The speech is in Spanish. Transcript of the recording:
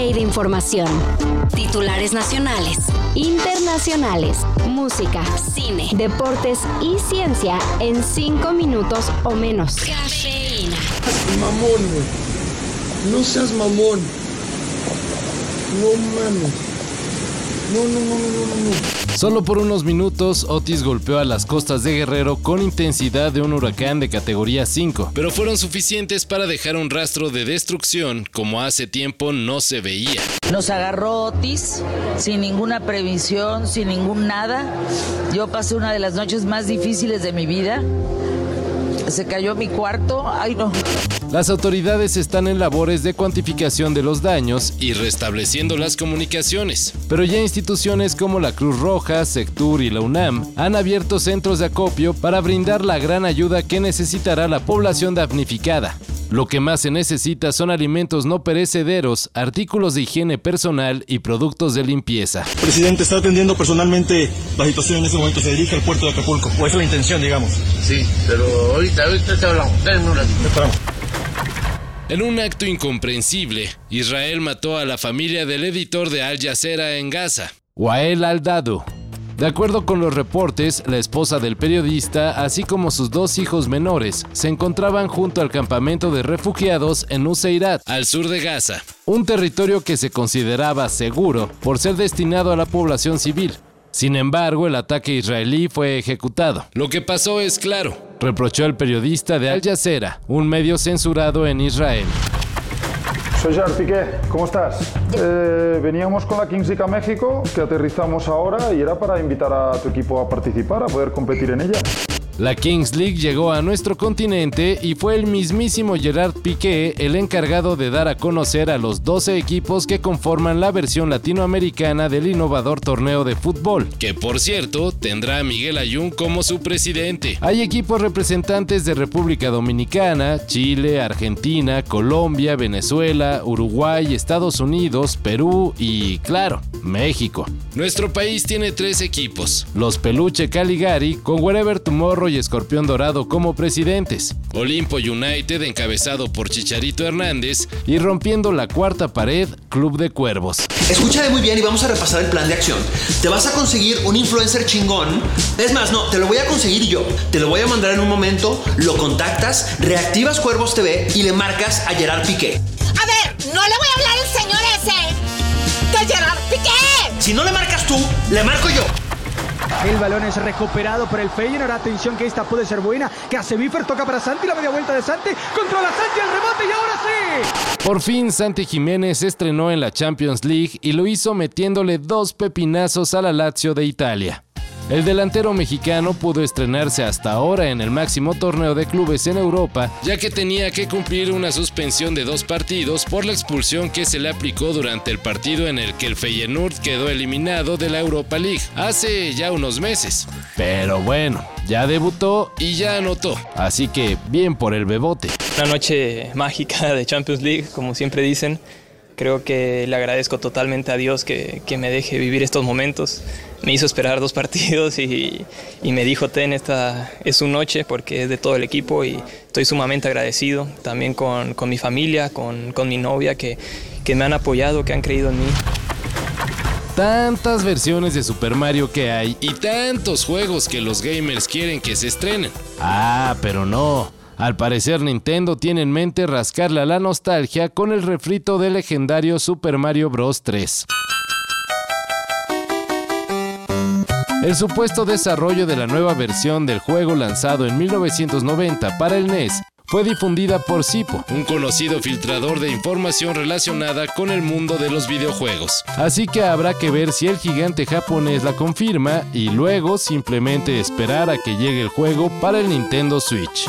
de información. Titulares nacionales, internacionales, música, cine, deportes y ciencia en 5 minutos o menos. Cafeína. Mamón, güey. No seas mamón. No mames. No, no, no, no, no, no. Solo por unos minutos, Otis golpeó a las costas de Guerrero con intensidad de un huracán de categoría 5, pero fueron suficientes para dejar un rastro de destrucción como hace tiempo no se veía. Nos agarró Otis sin ninguna previsión, sin ningún nada. Yo pasé una de las noches más difíciles de mi vida. Se cayó mi cuarto. Ay, no. Las autoridades están en labores de cuantificación de los daños y restableciendo las comunicaciones. Pero ya instituciones como la Cruz Roja, Sectur y la UNAM han abierto centros de acopio para brindar la gran ayuda que necesitará la población damnificada. Lo que más se necesita son alimentos no perecederos, artículos de higiene personal y productos de limpieza. Presidente, está atendiendo personalmente la situación en este momento. Se dirige al puerto de Acapulco. ¿O es la intención, digamos? Sí, pero ahorita, ahorita te hablamos. Denme un ratito. En un acto incomprensible, Israel mató a la familia del editor de Al Jazeera en Gaza, Wael al-Dadu. De acuerdo con los reportes, la esposa del periodista, así como sus dos hijos menores, se encontraban junto al campamento de refugiados en Nuseirat, al sur de Gaza, un territorio que se consideraba seguro por ser destinado a la población civil. Sin embargo, el ataque israelí fue ejecutado. Lo que pasó es claro, reprochó el periodista de Al Jazeera, un medio censurado en Israel. Soy Gerard Piqué, ¿cómo estás? Eh, veníamos con la Kings League a México, que aterrizamos ahora y era para invitar a tu equipo a participar, a poder competir en ella. La Kings League llegó a nuestro continente y fue el mismísimo Gerard Piqué el encargado de dar a conocer a los 12 equipos que conforman la versión latinoamericana del innovador torneo de fútbol, que por cierto tendrá a Miguel Ayun como su presidente. Hay equipos representantes de República Dominicana, Chile, Argentina, Colombia, Venezuela, Uruguay, Estados Unidos, Perú y, claro, México. Nuestro país tiene tres equipos, los Peluche Caligari con Wherever Tomorrow y Escorpión Dorado como presidentes, Olimpo United encabezado por Chicharito Hernández y rompiendo la cuarta pared, Club de Cuervos. Escúchame muy bien y vamos a repasar el plan de acción. Te vas a conseguir un influencer chingón. Es más, no, te lo voy a conseguir yo. Te lo voy a mandar en un momento, lo contactas, reactivas Cuervos TV y le marcas a Gerard Piqué. A ver, no le voy a hablar al señor ese. De Gerard Piqué. Si no le marcas tú, le marco yo. El balón es recuperado por el Feyenoord. Atención que esta puede ser buena. Que hace Biffer, toca para Santi. La media vuelta de Santi. Controla Santi el rebote y ahora sí. Por fin Santi Jiménez estrenó en la Champions League y lo hizo metiéndole dos pepinazos a la Lazio de Italia. El delantero mexicano pudo estrenarse hasta ahora en el máximo torneo de clubes en Europa, ya que tenía que cumplir una suspensión de dos partidos por la expulsión que se le aplicó durante el partido en el que el Feyenoord quedó eliminado de la Europa League hace ya unos meses. Pero bueno, ya debutó y ya anotó, así que bien por el bebote. Una noche mágica de Champions League, como siempre dicen. Creo que le agradezco totalmente a Dios que, que me deje vivir estos momentos. Me hizo esperar dos partidos y, y, me dijo, ten, esta es su noche porque es de todo el equipo y estoy sumamente agradecido también con, con mi familia, con, con mi novia que, que me han apoyado, que han creído en mí. Tantas versiones de Super Mario que hay y tantos juegos que los gamers quieren que se estrenen. Ah, pero no. Al parecer Nintendo tiene en mente rascarle a la nostalgia con el refrito del legendario Super Mario Bros. 3. El supuesto desarrollo de la nueva versión del juego lanzado en 1990 para el NES fue difundida por Sipo, un conocido filtrador de información relacionada con el mundo de los videojuegos. Así que habrá que ver si el gigante japonés la confirma y luego simplemente esperar a que llegue el juego para el Nintendo Switch.